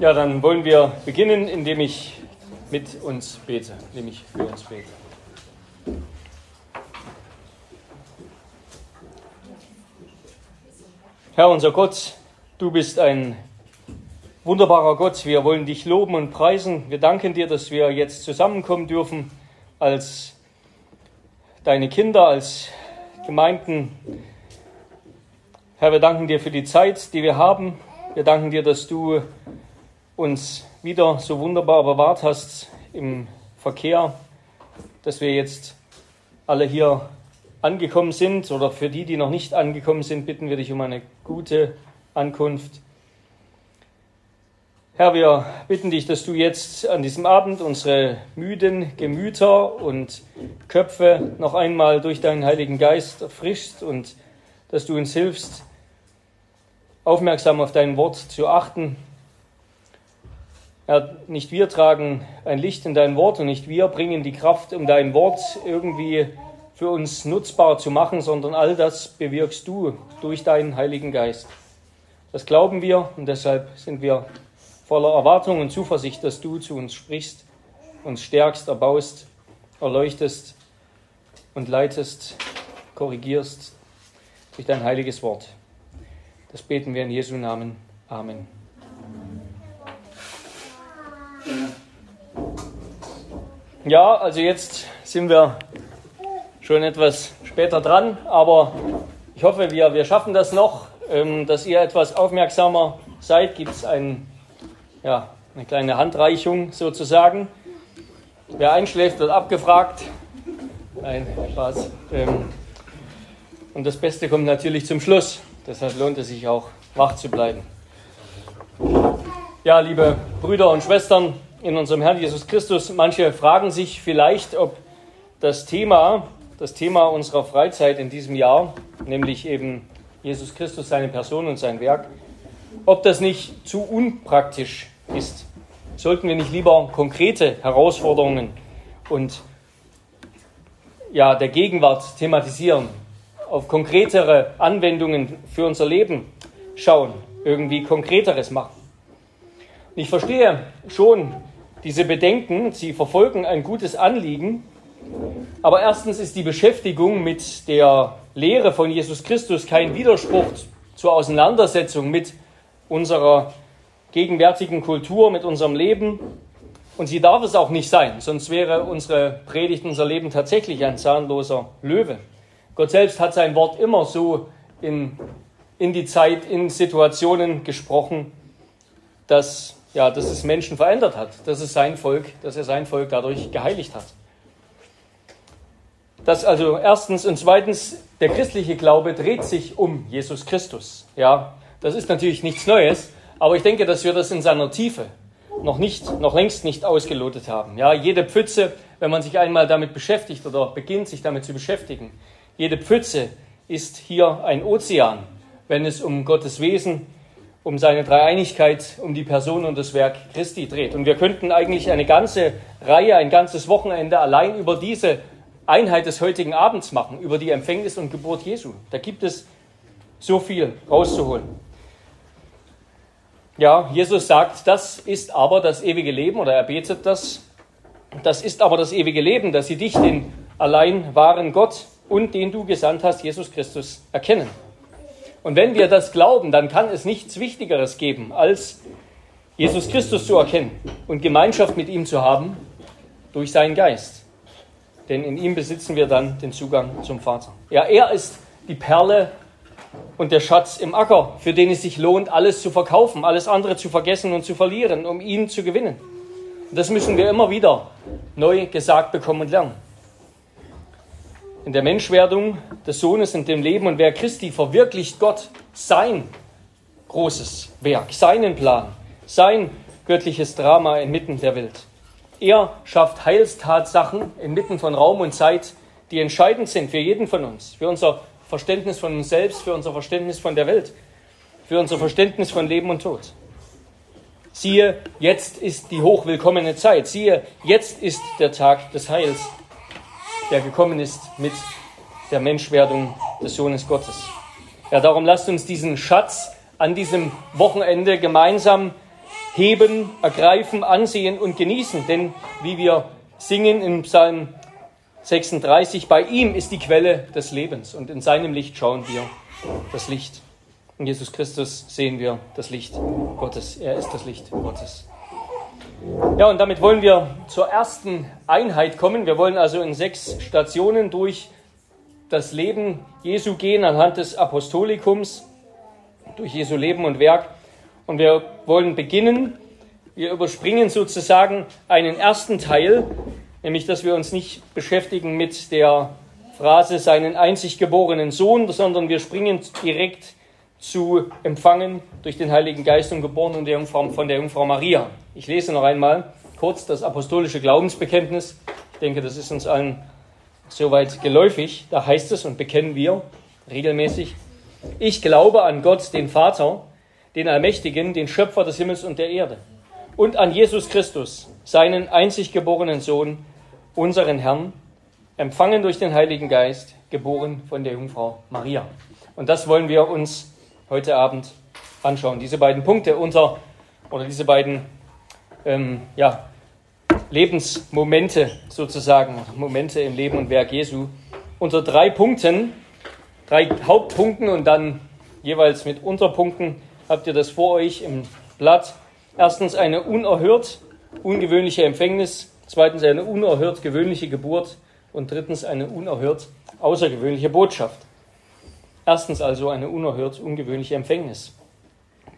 Ja, dann wollen wir beginnen, indem ich mit uns bete, indem ich für uns bete. Herr unser Gott, du bist ein wunderbarer Gott. Wir wollen dich loben und preisen. Wir danken dir, dass wir jetzt zusammenkommen dürfen als deine Kinder, als Gemeinden. Herr, wir danken dir für die Zeit, die wir haben. Wir danken dir, dass du uns wieder so wunderbar bewahrt hast im Verkehr, dass wir jetzt alle hier angekommen sind oder für die, die noch nicht angekommen sind, bitten wir dich um eine gute Ankunft. Herr, wir bitten dich, dass du jetzt an diesem Abend unsere müden Gemüter und Köpfe noch einmal durch deinen Heiligen Geist erfrischst und dass du uns hilfst, aufmerksam auf dein Wort zu achten. Herr, nicht wir tragen ein Licht in dein Wort und nicht wir bringen die Kraft, um dein Wort irgendwie für uns nutzbar zu machen, sondern all das bewirkst du durch deinen Heiligen Geist. Das glauben wir und deshalb sind wir voller Erwartung und Zuversicht, dass du zu uns sprichst, uns stärkst, erbaust, erleuchtest und leitest, korrigierst durch dein heiliges Wort. Das beten wir in Jesu Namen. Amen. Ja, also jetzt sind wir schon etwas später dran, aber ich hoffe, wir, wir schaffen das noch, ähm, dass ihr etwas aufmerksamer seid. Gibt es ein, ja, eine kleine Handreichung sozusagen. Wer einschläft, wird abgefragt. Nein, Spaß. Ähm, und das Beste kommt natürlich zum Schluss. Deshalb lohnt es sich auch, wach zu bleiben. Ja, liebe Brüder und Schwestern in unserem Herrn Jesus Christus, manche fragen sich vielleicht, ob das Thema das Thema unserer Freizeit in diesem Jahr, nämlich eben Jesus Christus, seine Person und sein Werk, ob das nicht zu unpraktisch ist. Sollten wir nicht lieber konkrete Herausforderungen und ja, der Gegenwart thematisieren, auf konkretere Anwendungen für unser Leben schauen, irgendwie konkreteres machen. Ich verstehe schon diese Bedenken, sie verfolgen ein gutes Anliegen, aber erstens ist die Beschäftigung mit der Lehre von Jesus Christus kein Widerspruch zur Auseinandersetzung mit unserer gegenwärtigen Kultur, mit unserem Leben. Und sie darf es auch nicht sein, sonst wäre unsere Predigt, unser Leben tatsächlich ein zahnloser Löwe. Gott selbst hat sein Wort immer so in, in die Zeit, in Situationen gesprochen, dass, ja, dass es Menschen verändert hat, dass es sein Volk, dass er sein Volk dadurch geheiligt hat. Das also erstens und zweitens, der christliche Glaube dreht sich um Jesus Christus. Ja, das ist natürlich nichts Neues, aber ich denke, dass wir das in seiner Tiefe noch nicht, noch längst nicht ausgelotet haben. Ja, jede Pfütze, wenn man sich einmal damit beschäftigt oder beginnt, sich damit zu beschäftigen, jede Pfütze ist hier ein Ozean, wenn es um Gottes Wesen, um seine Dreieinigkeit, um die Person und das Werk Christi dreht. Und wir könnten eigentlich eine ganze Reihe, ein ganzes Wochenende allein über diese Einheit des heutigen Abends machen, über die Empfängnis und Geburt Jesu. Da gibt es so viel rauszuholen. Ja, Jesus sagt, das ist aber das ewige Leben, oder er betet das. Das ist aber das ewige Leben, dass sie dich, den allein wahren Gott und den du gesandt hast, Jesus Christus, erkennen. Und wenn wir das glauben, dann kann es nichts Wichtigeres geben, als Jesus Christus zu erkennen und Gemeinschaft mit ihm zu haben durch seinen Geist denn in ihm besitzen wir dann den Zugang zum Vater. Ja, er ist die Perle und der Schatz im Acker, für den es sich lohnt, alles zu verkaufen, alles andere zu vergessen und zu verlieren, um ihn zu gewinnen. Und das müssen wir immer wieder neu gesagt bekommen und lernen. In der Menschwerdung des Sohnes und dem Leben und wer Christi verwirklicht Gott sein großes Werk, seinen Plan, sein göttliches Drama inmitten der Welt. Er schafft Heilstatsachen inmitten von Raum und Zeit, die entscheidend sind für jeden von uns, für unser Verständnis von uns selbst, für unser Verständnis von der Welt, für unser Verständnis von Leben und Tod. Siehe, jetzt ist die hochwillkommene Zeit. Siehe, jetzt ist der Tag des Heils, der gekommen ist mit der Menschwerdung des Sohnes Gottes. Ja, darum lasst uns diesen Schatz an diesem Wochenende gemeinsam heben, ergreifen, ansehen und genießen. Denn wie wir singen im Psalm 36, bei ihm ist die Quelle des Lebens und in seinem Licht schauen wir das Licht. In Jesus Christus sehen wir das Licht Gottes. Er ist das Licht Gottes. Ja, und damit wollen wir zur ersten Einheit kommen. Wir wollen also in sechs Stationen durch das Leben Jesu gehen anhand des Apostolikums, durch Jesu Leben und Werk. Und wir wollen beginnen, wir überspringen sozusagen einen ersten Teil, nämlich dass wir uns nicht beschäftigen mit der Phrase seinen einzig geborenen Sohn, sondern wir springen direkt zu empfangen durch den Heiligen Geist und geboren von der Jungfrau, von der Jungfrau Maria. Ich lese noch einmal kurz das apostolische Glaubensbekenntnis. Ich denke, das ist uns allen soweit geläufig. Da heißt es und bekennen wir regelmäßig, ich glaube an Gott, den Vater, den Allmächtigen, den Schöpfer des Himmels und der Erde und an Jesus Christus, seinen einzig geborenen Sohn, unseren Herrn, empfangen durch den Heiligen Geist, geboren von der Jungfrau Maria. Und das wollen wir uns heute Abend anschauen. Diese beiden Punkte unter, oder diese beiden ähm, ja, Lebensmomente sozusagen, Momente im Leben und Werk Jesu, unter drei Punkten, drei Hauptpunkten und dann jeweils mit Unterpunkten habt ihr das vor euch im Blatt. Erstens eine unerhört ungewöhnliche Empfängnis, zweitens eine unerhört gewöhnliche Geburt und drittens eine unerhört außergewöhnliche Botschaft. Erstens also eine unerhört ungewöhnliche Empfängnis.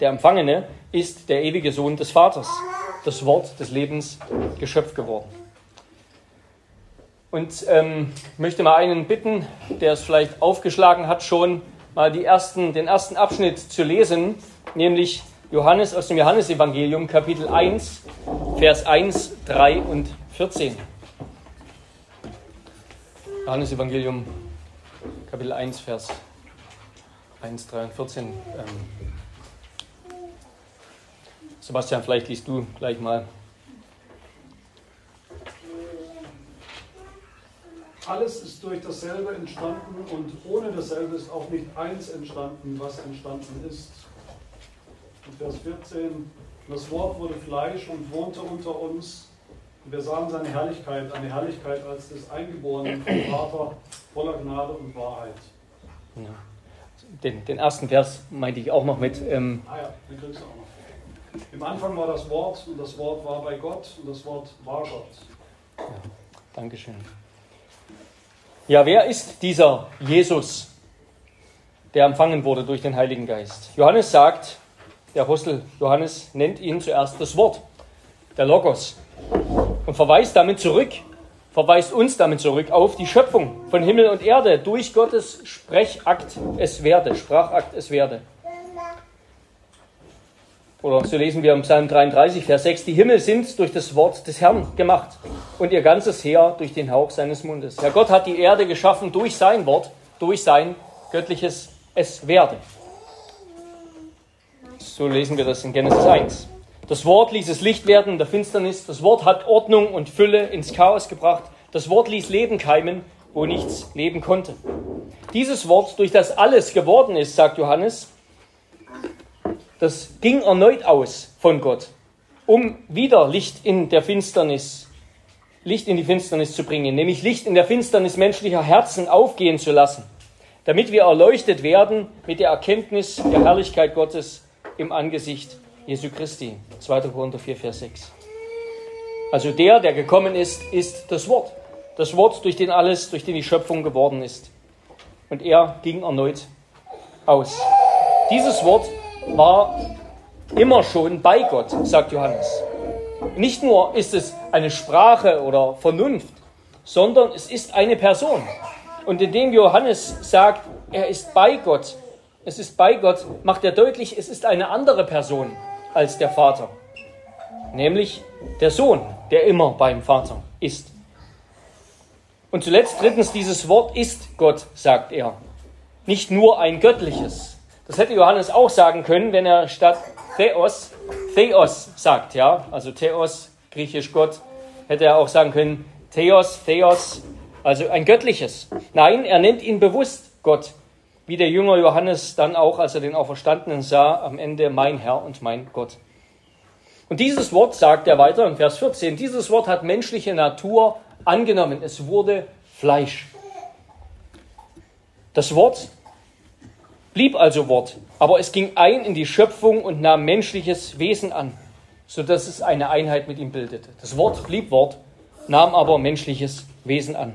Der Empfangene ist der ewige Sohn des Vaters, das Wort des Lebens Geschöpf geworden. Und ähm, ich möchte mal einen bitten, der es vielleicht aufgeschlagen hat, schon mal die ersten, den ersten Abschnitt zu lesen, nämlich Johannes aus dem Johannesevangelium, Kapitel 1, Vers 1, 3 und 14. Johannesevangelium, Kapitel 1, Vers 1, 3 und 14. Ähm, Sebastian, vielleicht liest du gleich mal. Alles ist durch dasselbe entstanden und ohne dasselbe ist auch nicht eins entstanden, was entstanden ist. Und Vers 14, das Wort wurde Fleisch und wohnte unter uns. Und wir sahen seine Herrlichkeit, eine Herrlichkeit als des Eingeborenen vom Vater, voller Gnade und Wahrheit. Ja den, den ersten Vers meinte ich auch noch mit. Ähm ah ja, den kriegst du auch noch. Im Anfang war das Wort und das Wort war bei Gott und das Wort war Gott. Ja, Dankeschön. Ja, wer ist dieser Jesus, der empfangen wurde durch den Heiligen Geist? Johannes sagt, der Apostel Johannes nennt ihn zuerst das Wort, der Logos, und verweist damit zurück verweist uns damit zurück auf die Schöpfung von Himmel und Erde durch Gottes Sprechakt es werde, Sprachakt es werde. Oder so lesen wir im Psalm 33, Vers 6, die Himmel sind durch das Wort des Herrn gemacht und ihr ganzes Heer durch den Hauch seines Mundes. Ja, Gott hat die Erde geschaffen durch sein Wort, durch sein göttliches Es werde. So lesen wir das in Genesis 1. Das Wort ließ es Licht werden in der Finsternis. Das Wort hat Ordnung und Fülle ins Chaos gebracht. Das Wort ließ Leben keimen, wo nichts leben konnte. Dieses Wort, durch das alles geworden ist, sagt Johannes, das ging erneut aus von Gott, um wieder Licht in der Finsternis, Licht in die Finsternis zu bringen, nämlich Licht in der Finsternis menschlicher Herzen aufgehen zu lassen, damit wir erleuchtet werden mit der Erkenntnis der Herrlichkeit Gottes im Angesicht Jesu Christi. 2. Korinther 4, Vers 6. Also der, der gekommen ist, ist das Wort. Das Wort, durch den alles, durch den die Schöpfung geworden ist. Und er ging erneut aus. Dieses Wort war immer schon bei Gott, sagt Johannes. Nicht nur ist es eine Sprache oder Vernunft, sondern es ist eine Person. Und indem Johannes sagt, er ist bei Gott, es ist bei Gott, macht er deutlich, es ist eine andere Person als der Vater, nämlich der Sohn, der immer beim Vater ist. Und zuletzt drittens, dieses Wort ist Gott, sagt er. Nicht nur ein göttliches. Das hätte Johannes auch sagen können, wenn er statt Theos, Theos sagt, ja, also Theos, griechisch Gott, hätte er auch sagen können, Theos, Theos, also ein göttliches. Nein, er nennt ihn bewusst Gott, wie der Jünger Johannes dann auch, als er den Auferstandenen sah, am Ende mein Herr und mein Gott. Und dieses Wort, sagt er weiter in Vers 14, dieses Wort hat menschliche Natur angenommen. Es wurde Fleisch. Das Wort blieb also Wort, aber es ging ein in die Schöpfung und nahm menschliches Wesen an, sodass es eine Einheit mit ihm bildete. Das Wort blieb Wort, nahm aber menschliches Wesen an.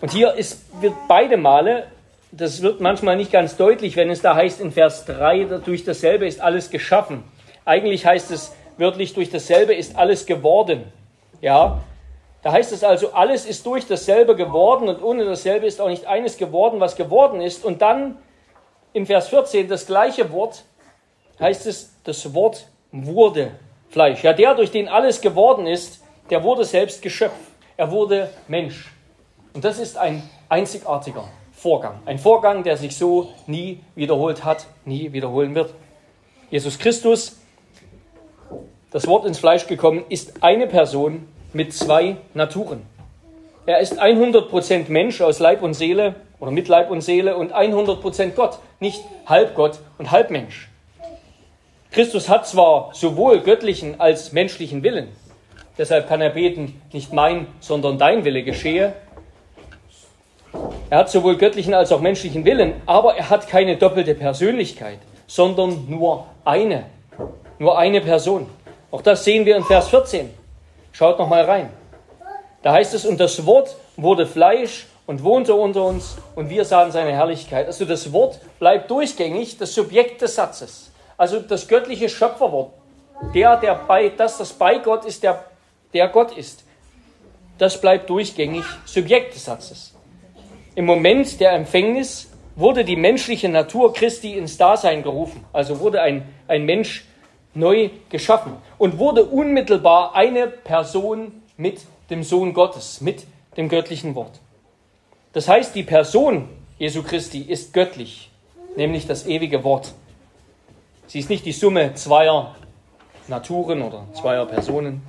Und hier ist, wird beide Male, das wird manchmal nicht ganz deutlich, wenn es da heißt in Vers 3, durch dasselbe ist alles geschaffen. Eigentlich heißt es wörtlich, durch dasselbe ist alles geworden. Ja, da heißt es also, alles ist durch dasselbe geworden und ohne dasselbe ist auch nicht eines geworden, was geworden ist. Und dann in Vers 14 das gleiche Wort heißt es, das Wort wurde Fleisch. Ja, der, durch den alles geworden ist, der wurde selbst Geschöpf. Er wurde Mensch. Und das ist ein einzigartiger Vorgang. Ein Vorgang, der sich so nie wiederholt hat, nie wiederholen wird. Jesus Christus, das Wort ins Fleisch gekommen, ist eine Person mit zwei Naturen. Er ist 100% Mensch aus Leib und Seele oder mit Leib und Seele und 100% Gott, nicht halb Gott und halb Mensch. Christus hat zwar sowohl göttlichen als menschlichen Willen, deshalb kann er beten, nicht mein, sondern dein Wille geschehe. Er hat sowohl göttlichen als auch menschlichen Willen, aber er hat keine doppelte Persönlichkeit, sondern nur eine, nur eine Person. Auch das sehen wir in Vers 14. Schaut noch mal rein. Da heißt es, und das Wort wurde Fleisch und wohnte unter uns und wir sahen seine Herrlichkeit. Also das Wort bleibt durchgängig das Subjekt des Satzes. Also das göttliche Schöpferwort. Der, der bei, das, das bei Gott ist, der, der Gott ist. Das bleibt durchgängig Subjekt des Satzes. Im Moment der Empfängnis wurde die menschliche Natur Christi ins Dasein gerufen. Also wurde ein, ein Mensch neu geschaffen und wurde unmittelbar eine Person mit dem Sohn Gottes, mit dem göttlichen Wort. Das heißt, die Person Jesu Christi ist göttlich, nämlich das ewige Wort. Sie ist nicht die Summe zweier Naturen oder zweier Personen.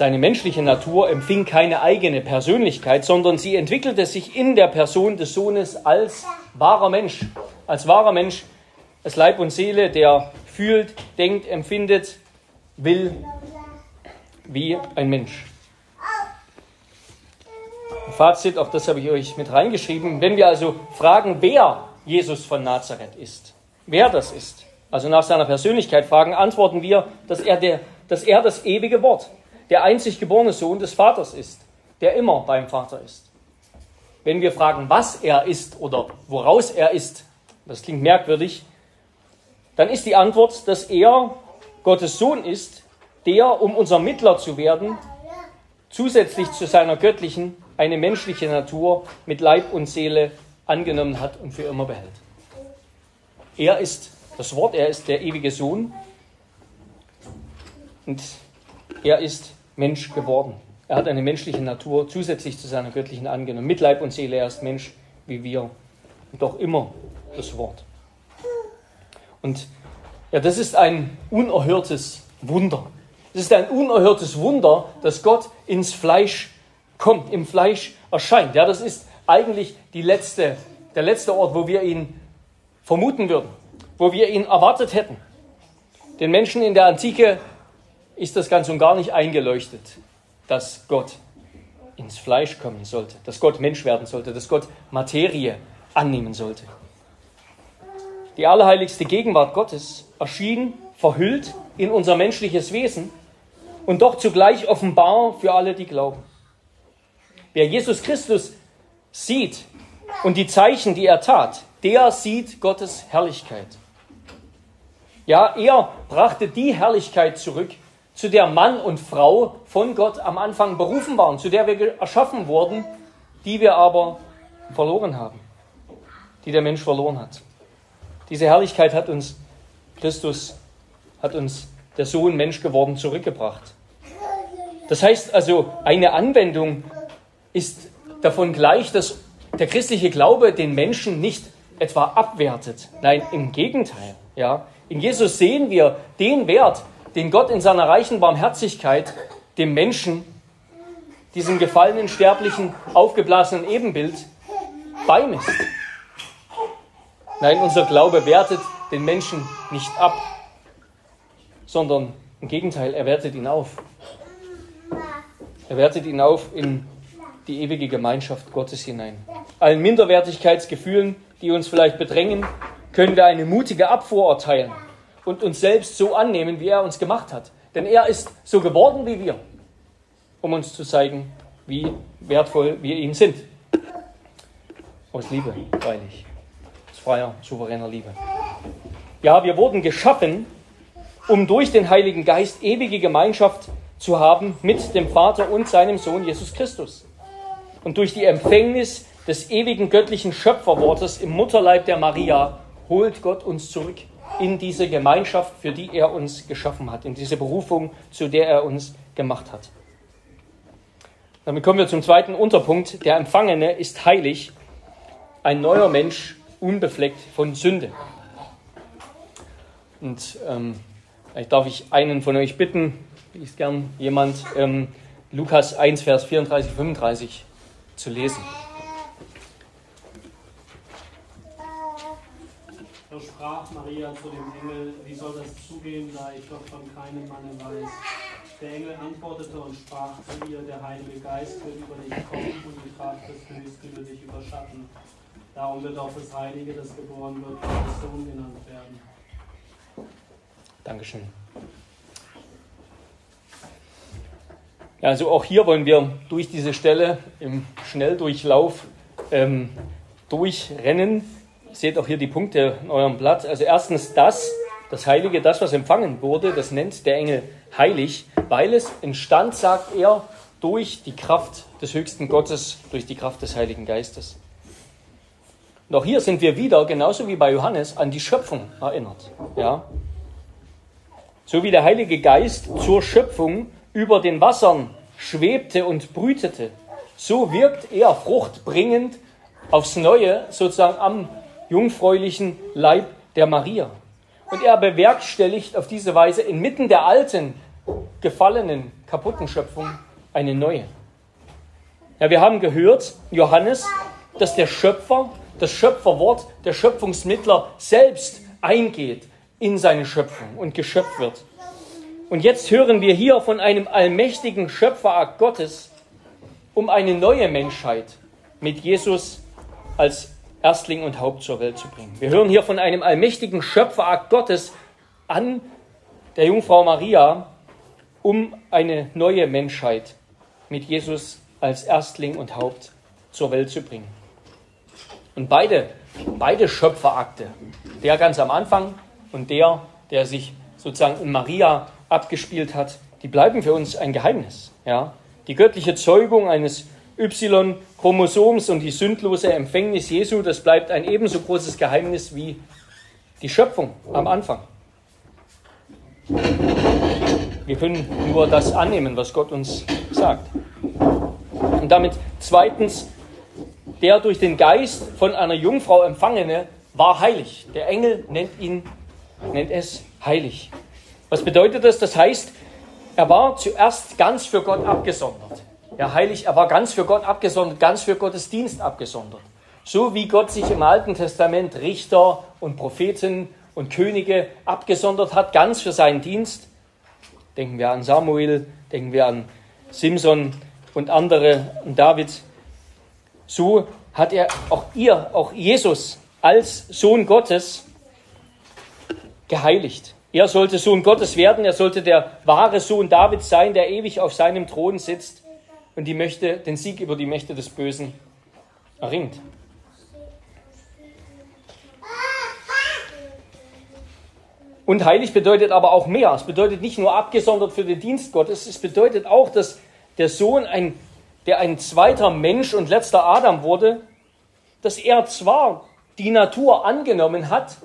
Seine menschliche Natur empfing keine eigene Persönlichkeit, sondern sie entwickelte sich in der Person des Sohnes als wahrer Mensch. Als wahrer Mensch als Leib und Seele, der fühlt, denkt, empfindet, will wie ein Mensch. Fazit, auch das habe ich euch mit reingeschrieben. Wenn wir also fragen, wer Jesus von Nazareth ist, wer das ist, also nach seiner Persönlichkeit fragen, antworten wir, dass er, der, dass er das ewige Wort, der einzig geborene Sohn des Vaters ist, der immer beim Vater ist. Wenn wir fragen, was er ist oder woraus er ist, das klingt merkwürdig, dann ist die Antwort, dass er Gottes Sohn ist, der, um unser Mittler zu werden, zusätzlich zu seiner göttlichen eine menschliche Natur mit Leib und Seele angenommen hat und für immer behält. Er ist das Wort, er ist der ewige Sohn und er ist Mensch geworden. Er hat eine menschliche Natur zusätzlich zu seiner göttlichen angenommen. Mit Leib und Seele, er ist Mensch wie wir und doch immer das Wort. Und ja, das ist ein unerhörtes Wunder. Es ist ein unerhörtes Wunder, dass Gott ins Fleisch kommt, im Fleisch erscheint. Ja, das ist eigentlich die letzte, der letzte Ort, wo wir ihn vermuten würden, wo wir ihn erwartet hätten. Den Menschen in der Antike ist das ganz und gar nicht eingeleuchtet, dass Gott ins Fleisch kommen sollte, dass Gott Mensch werden sollte, dass Gott Materie annehmen sollte. Die allerheiligste Gegenwart Gottes erschien verhüllt in unser menschliches Wesen und doch zugleich offenbar für alle, die glauben. Wer Jesus Christus sieht und die Zeichen, die er tat, der sieht Gottes Herrlichkeit. Ja, er brachte die Herrlichkeit zurück, zu der Mann und Frau von Gott am Anfang berufen waren, zu der wir erschaffen wurden, die wir aber verloren haben, die der Mensch verloren hat. Diese Herrlichkeit hat uns Christus, hat uns der Sohn Mensch geworden zurückgebracht. Das heißt also, eine Anwendung ist davon gleich, dass der christliche Glaube den Menschen nicht etwa abwertet. Nein, im Gegenteil. Ja. In Jesus sehen wir den Wert, den Gott in seiner reichen Barmherzigkeit dem Menschen, diesem gefallenen, sterblichen, aufgeblasenen Ebenbild, beimisst. Nein, unser Glaube wertet den Menschen nicht ab, sondern im Gegenteil, er wertet ihn auf. Er wertet ihn auf in die ewige Gemeinschaft Gottes hinein. Allen Minderwertigkeitsgefühlen, die uns vielleicht bedrängen, können wir eine mutige Abfuhr erteilen und uns selbst so annehmen, wie er uns gemacht hat. Denn er ist so geworden wie wir, um uns zu zeigen, wie wertvoll wir ihm sind. Aus Liebe, freilich. Aus freier, souveräner Liebe. Ja, wir wurden geschaffen, um durch den Heiligen Geist ewige Gemeinschaft zu haben mit dem Vater und seinem Sohn Jesus Christus. Und durch die Empfängnis des ewigen göttlichen Schöpferwortes im Mutterleib der Maria holt Gott uns zurück in diese Gemeinschaft, für die er uns geschaffen hat, in diese Berufung, zu der er uns gemacht hat. Damit kommen wir zum zweiten Unterpunkt. Der Empfangene ist heilig, ein neuer Mensch, unbefleckt von Sünde. Und ähm, vielleicht darf ich einen von euch bitten, liest gern jemand, ähm, Lukas 1, Vers 34, 35 zu lesen. Sprach Maria zu dem Engel, wie soll das zugehen, da ich doch von keinem Manne weiß. Der Engel antwortete und sprach zu ihr, der Heilige Geist wird über dich kommen und die Kraft des Höchsten wird dich überschatten. Darum wird auch das Heilige, das geboren wird, Gottes Sohn genannt werden. Dankeschön. Ja, also auch hier wollen wir durch diese Stelle im Schnelldurchlauf ähm, durchrennen. Seht auch hier die Punkte in eurem Blatt. Also erstens das, das Heilige, das, was empfangen wurde, das nennt der Engel heilig, weil es entstand, sagt er, durch die Kraft des höchsten Gottes, durch die Kraft des Heiligen Geistes. Und auch hier sind wir wieder, genauso wie bei Johannes, an die Schöpfung erinnert. Ja? So wie der Heilige Geist zur Schöpfung über den Wassern schwebte und brütete, so wirkt er fruchtbringend aufs Neue sozusagen am jungfräulichen Leib der Maria. Und er bewerkstelligt auf diese Weise inmitten der alten, gefallenen, kaputten Schöpfung eine neue. Ja, wir haben gehört, Johannes, dass der Schöpfer, das Schöpferwort, der Schöpfungsmittler selbst eingeht in seine Schöpfung und geschöpft wird. Und jetzt hören wir hier von einem allmächtigen Schöpferakt Gottes, um eine neue Menschheit mit Jesus als Erstling und Haupt zur Welt zu bringen. Wir hören hier von einem allmächtigen Schöpferakt Gottes an der Jungfrau Maria, um eine neue Menschheit mit Jesus als Erstling und Haupt zur Welt zu bringen. Und beide, beide Schöpferakte, der ganz am Anfang und der, der sich sozusagen in Maria abgespielt hat, die bleiben für uns ein Geheimnis. Ja? Die göttliche Zeugung eines Y-Chromosoms und die sündlose Empfängnis Jesu, das bleibt ein ebenso großes Geheimnis wie die Schöpfung am Anfang. Wir können nur das annehmen, was Gott uns sagt. Und damit zweitens, der durch den Geist von einer Jungfrau empfangene war heilig. Der Engel nennt ihn, nennt es heilig. Was bedeutet das? Das heißt, er war zuerst ganz für Gott abgesondert. Ja, heilig, er war ganz für Gott abgesondert, ganz für Gottes Dienst abgesondert. So wie Gott sich im Alten Testament Richter und Propheten und Könige abgesondert hat, ganz für seinen Dienst. Denken wir an Samuel, denken wir an Simson und andere und David. So hat er auch ihr, auch Jesus als Sohn Gottes geheiligt. Er sollte Sohn Gottes werden, er sollte der wahre Sohn Davids sein, der ewig auf seinem Thron sitzt und die Mächte, den Sieg über die Mächte des Bösen erringt. Und heilig bedeutet aber auch mehr. Es bedeutet nicht nur abgesondert für den Dienst Gottes, es bedeutet auch, dass der Sohn, ein, der ein zweiter Mensch und letzter Adam wurde, dass er zwar die Natur angenommen hat,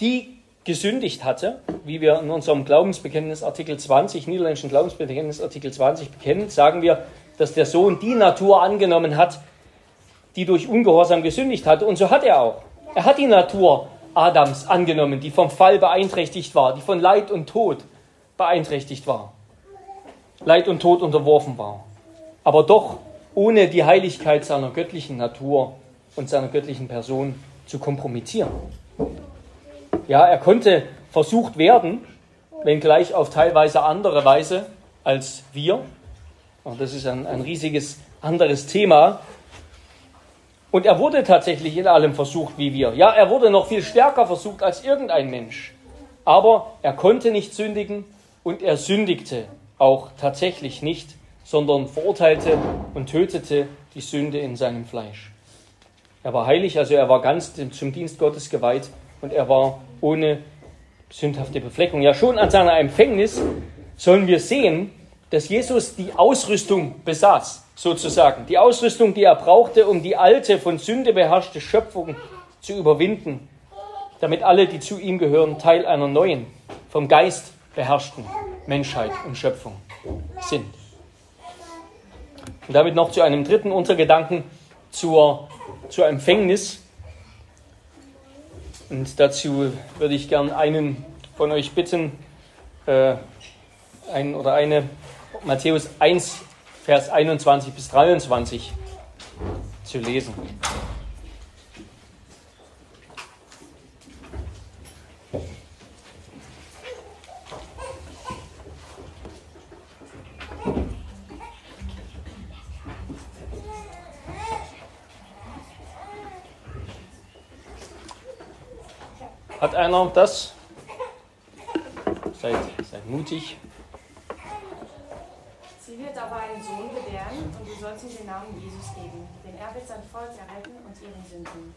die gesündigt hatte, wie wir in unserem Glaubensbekenntnis Artikel 20, niederländischen Glaubensbekenntnis Artikel 20 bekennen, sagen wir, dass der Sohn die Natur angenommen hat, die durch Ungehorsam gesündigt hatte. Und so hat er auch. Er hat die Natur Adams angenommen, die vom Fall beeinträchtigt war, die von Leid und Tod beeinträchtigt war. Leid und Tod unterworfen war. Aber doch ohne die Heiligkeit seiner göttlichen Natur und seiner göttlichen Person zu kompromittieren. Ja, er konnte versucht werden, wenngleich auf teilweise andere Weise als wir. Und das ist ein, ein riesiges anderes Thema. Und er wurde tatsächlich in allem versucht wie wir. Ja, er wurde noch viel stärker versucht als irgendein Mensch. Aber er konnte nicht sündigen und er sündigte auch tatsächlich nicht, sondern verurteilte und tötete die Sünde in seinem Fleisch. Er war heilig, also er war ganz zum Dienst Gottes geweiht und er war ohne sündhafte Befleckung. Ja, schon an seiner Empfängnis sollen wir sehen, dass Jesus die Ausrüstung besaß, sozusagen. Die Ausrüstung, die er brauchte, um die alte, von Sünde beherrschte Schöpfung zu überwinden, damit alle, die zu ihm gehören, Teil einer neuen, vom Geist beherrschten Menschheit und Schöpfung sind. Und damit noch zu einem dritten Untergedanken zur, zur Empfängnis. Und dazu würde ich gern einen von euch bitten, äh, einen oder eine Matthäus 1, Vers 21 bis 23 zu lesen. Hat einer das? Seid, seid mutig. Sie wird aber einen Sohn gebären und du sollst ihm den Namen Jesus geben, denn er wird sein Volk erretten und ihren Sünden.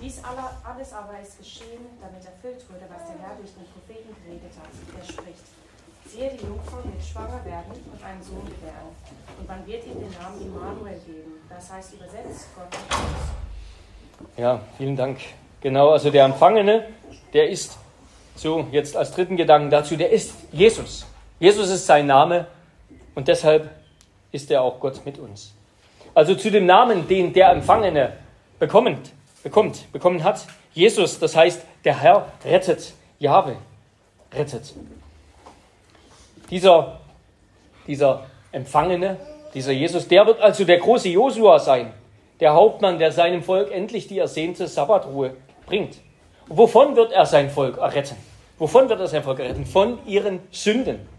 Dies alles aber ist geschehen, damit erfüllt wurde, was der Herr durch den Propheten geredet hat. Er spricht, siehe, die Jungfrau wird schwanger werden und einen Sohn gebären. Und man wird ihm den Namen Immanuel geben. Das heißt übersetzt Gott. Ja, vielen Dank. Genau, also der Empfangene, der ist, so jetzt als dritten Gedanken dazu, der ist Jesus. Jesus ist sein Name und deshalb ist er auch Gott mit uns. Also zu dem Namen, den der Empfangene bekommt, bekommt, bekommen hat, Jesus, das heißt, der Herr rettet, Jahwe rettet. Dieser, dieser Empfangene, dieser Jesus, der wird also der große Josua sein, der Hauptmann, der seinem Volk endlich die ersehnte Sabbatruhe bringt. Und wovon wird er sein Volk erretten? Wovon wird er sein Volk erretten? Von ihren Sünden.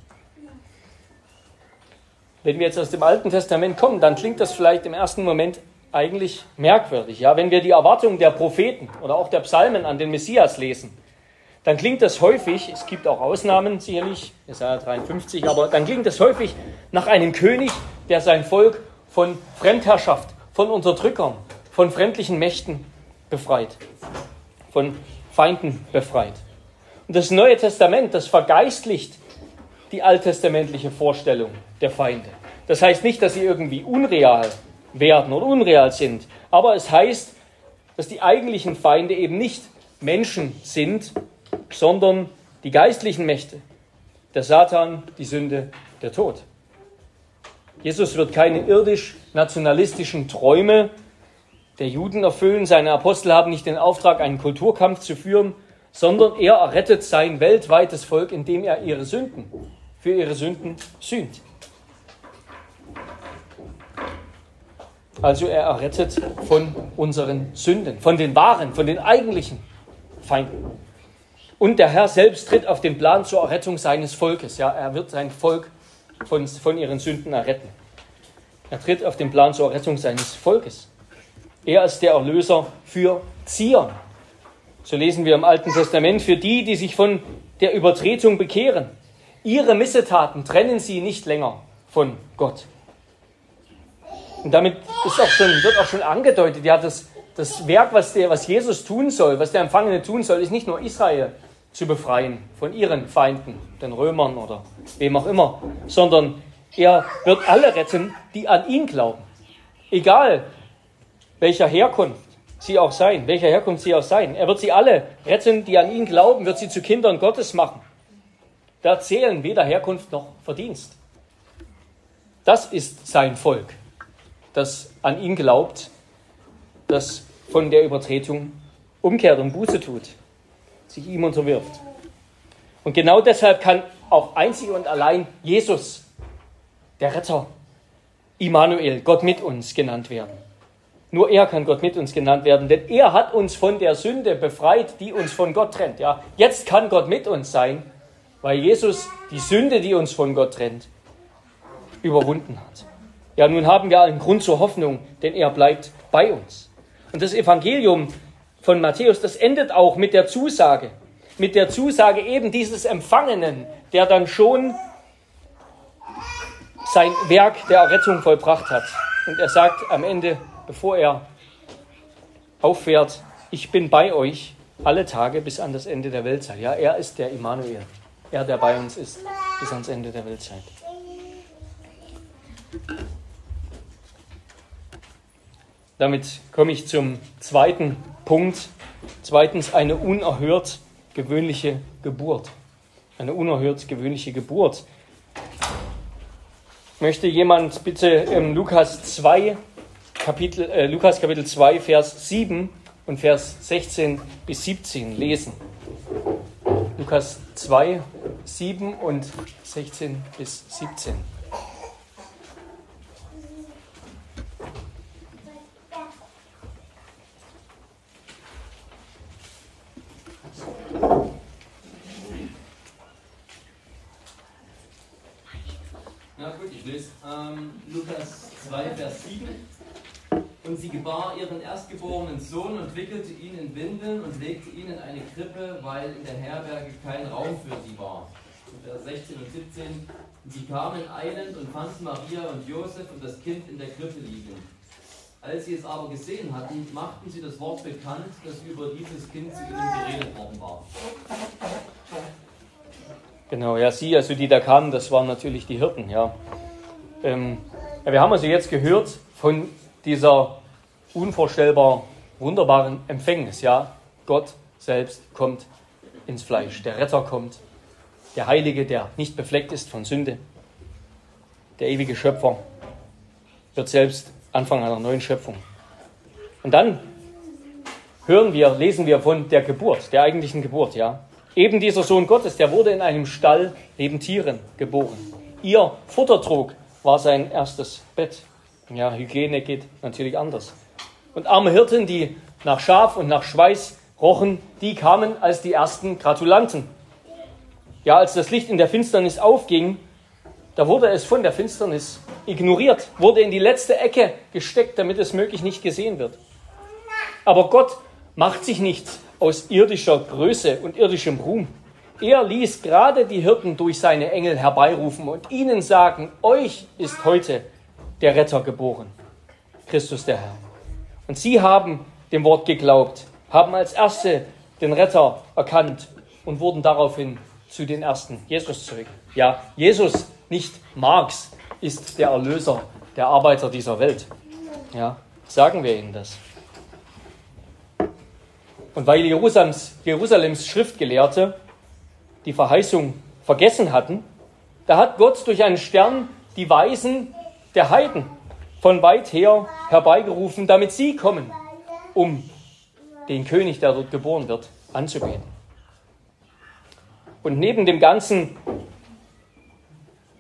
Wenn wir jetzt aus dem Alten Testament kommen, dann klingt das vielleicht im ersten Moment eigentlich merkwürdig. Ja, wenn wir die Erwartungen der Propheten oder auch der Psalmen an den Messias lesen, dann klingt das häufig, es gibt auch Ausnahmen sicherlich, Jesaja 53, aber dann klingt das häufig nach einem König, der sein Volk von Fremdherrschaft, von Unterdrückern, von fremdlichen Mächten befreit von Feinden befreit. Und das Neue Testament, das vergeistlicht die alttestamentliche Vorstellung der Feinde. Das heißt nicht, dass sie irgendwie unreal werden oder unreal sind, aber es heißt, dass die eigentlichen Feinde eben nicht Menschen sind, sondern die geistlichen Mächte, der Satan, die Sünde, der Tod. Jesus wird keine irdisch-nationalistischen Träume der Juden erfüllen. Seine Apostel haben nicht den Auftrag, einen Kulturkampf zu führen, sondern er errettet sein weltweites Volk, indem er ihre Sünden, für ihre Sünden sühnt. Also er errettet von unseren Sünden, von den wahren, von den eigentlichen Feinden. Und der Herr selbst tritt auf den Plan zur Errettung seines Volkes. Ja, er wird sein Volk von, von ihren Sünden erretten. Er tritt auf den Plan zur Errettung seines Volkes. Er ist der Erlöser für Zion. So lesen wir im Alten Testament, für die, die sich von der Übertretung bekehren. Ihre Missetaten trennen sie nicht länger von Gott. Und damit ist auch schon, wird auch schon angedeutet, ja, das, das Werk, was, der, was Jesus tun soll, was der Empfangene tun soll, ist nicht nur Israel zu befreien von ihren Feinden, den Römern oder wem auch immer, sondern er wird alle retten, die an ihn glauben. Egal, welcher Herkunft sie auch sein, welcher Herkunft sie auch sein. Er wird sie alle retten, die an ihn glauben, wird sie zu Kindern Gottes machen. Da zählen weder Herkunft noch Verdienst. Das ist sein Volk, das an ihn glaubt, das von der Übertretung umkehrt und Buße tut, sich ihm unterwirft. Und genau deshalb kann auch einzig und allein Jesus, der Retter, Immanuel, Gott mit uns genannt werden. Nur er kann Gott mit uns genannt werden, denn er hat uns von der Sünde befreit, die uns von Gott trennt. Ja, jetzt kann Gott mit uns sein, weil Jesus die Sünde, die uns von Gott trennt, überwunden hat. Ja, nun haben wir einen Grund zur Hoffnung, denn er bleibt bei uns. Und das Evangelium von Matthäus, das endet auch mit der Zusage, mit der Zusage eben dieses Empfangenen, der dann schon sein Werk der Errettung vollbracht hat. Und er sagt am Ende, bevor er auffährt, ich bin bei euch alle Tage bis an das Ende der Weltzeit. Ja, er ist der Immanuel. Er, der bei uns ist, bis ans Ende der Weltzeit. Damit komme ich zum zweiten Punkt. Zweitens eine unerhört gewöhnliche Geburt. Eine unerhört gewöhnliche Geburt. Möchte jemand bitte im Lukas 2, Kapitel, äh, Lukas Kapitel 2, Vers 7 und Vers 16 bis 17 lesen? Lukas 2, 7 und 16 bis 17. Na gut, ich lese ähm, Lukas 2, Vers 7. Und sie gebar ihren erstgeborenen Sohn und wickelte ihn in Windeln und legte ihn in eine Krippe, weil in der Herberge kein Raum für sie war. Vers 16 und 17. Sie kamen eilend und fanden Maria und Josef und das Kind in der Krippe liegen. Als sie es aber gesehen hatten, machten sie das Wort bekannt, das über dieses Kind zu ihnen geredet worden war. Genau, ja, sie, also die da kamen, das waren natürlich die Hirten, ja. Ähm, ja wir haben also jetzt gehört von dieser unvorstellbar wunderbaren Empfängnis, ja. Gott selbst kommt ins Fleisch, der Retter kommt, der Heilige, der nicht befleckt ist von Sünde, der ewige Schöpfer, wird selbst Anfang einer neuen Schöpfung. Und dann hören wir, lesen wir von der Geburt, der eigentlichen Geburt, ja. Eben dieser Sohn Gottes, der wurde in einem Stall neben Tieren geboren. Ihr Futtertrog war sein erstes Bett. Ja, Hygiene geht natürlich anders. Und arme Hirten, die nach Schaf und nach Schweiß rochen, die kamen als die ersten Gratulanten. Ja, als das Licht in der Finsternis aufging, da wurde es von der Finsternis ignoriert, wurde in die letzte Ecke gesteckt, damit es möglich nicht gesehen wird. Aber Gott macht sich nichts aus irdischer Größe und irdischem Ruhm. Er ließ gerade die Hirten durch seine Engel herbeirufen und ihnen sagen, euch ist heute der Retter geboren, Christus der Herr. Und sie haben dem Wort geglaubt, haben als Erste den Retter erkannt und wurden daraufhin zu den Ersten. Jesus zurück. Ja, Jesus, nicht Marx, ist der Erlöser der Arbeiter dieser Welt. Ja, sagen wir ihnen das. Und weil Jerusalems, Jerusalems Schriftgelehrte die Verheißung vergessen hatten, da hat Gott durch einen Stern die Weisen der Heiden von weit her herbeigerufen, damit sie kommen, um den König, der dort geboren wird, anzubeten. Und neben dem ganzen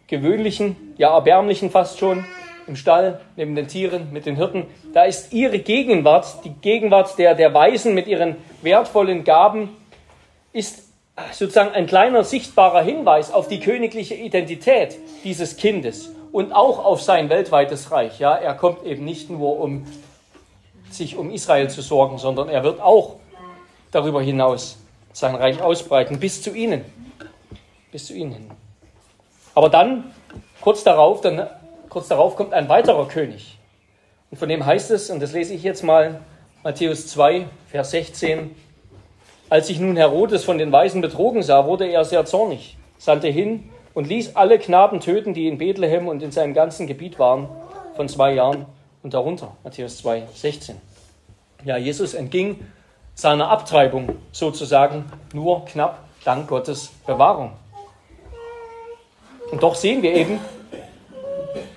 gewöhnlichen, ja erbärmlichen fast schon, im Stall, neben den Tieren, mit den Hirten, da ist ihre Gegenwart, die Gegenwart der, der Weisen mit ihren wertvollen Gaben, ist sozusagen ein kleiner sichtbarer Hinweis auf die königliche Identität dieses Kindes und auch auf sein weltweites Reich. Ja, er kommt eben nicht nur, um sich um Israel zu sorgen, sondern er wird auch darüber hinaus sein Reich ausbreiten, bis zu ihnen. Bis zu ihnen. Aber dann, kurz darauf, dann Kurz darauf kommt ein weiterer König. Und von dem heißt es, und das lese ich jetzt mal, Matthäus 2, Vers 16, als sich nun Herodes von den Weisen betrogen sah, wurde er sehr zornig, sandte hin und ließ alle Knaben töten, die in Bethlehem und in seinem ganzen Gebiet waren, von zwei Jahren und darunter. Matthäus 2, 16. Ja, Jesus entging seiner Abtreibung sozusagen nur knapp dank Gottes Bewahrung. Und doch sehen wir eben,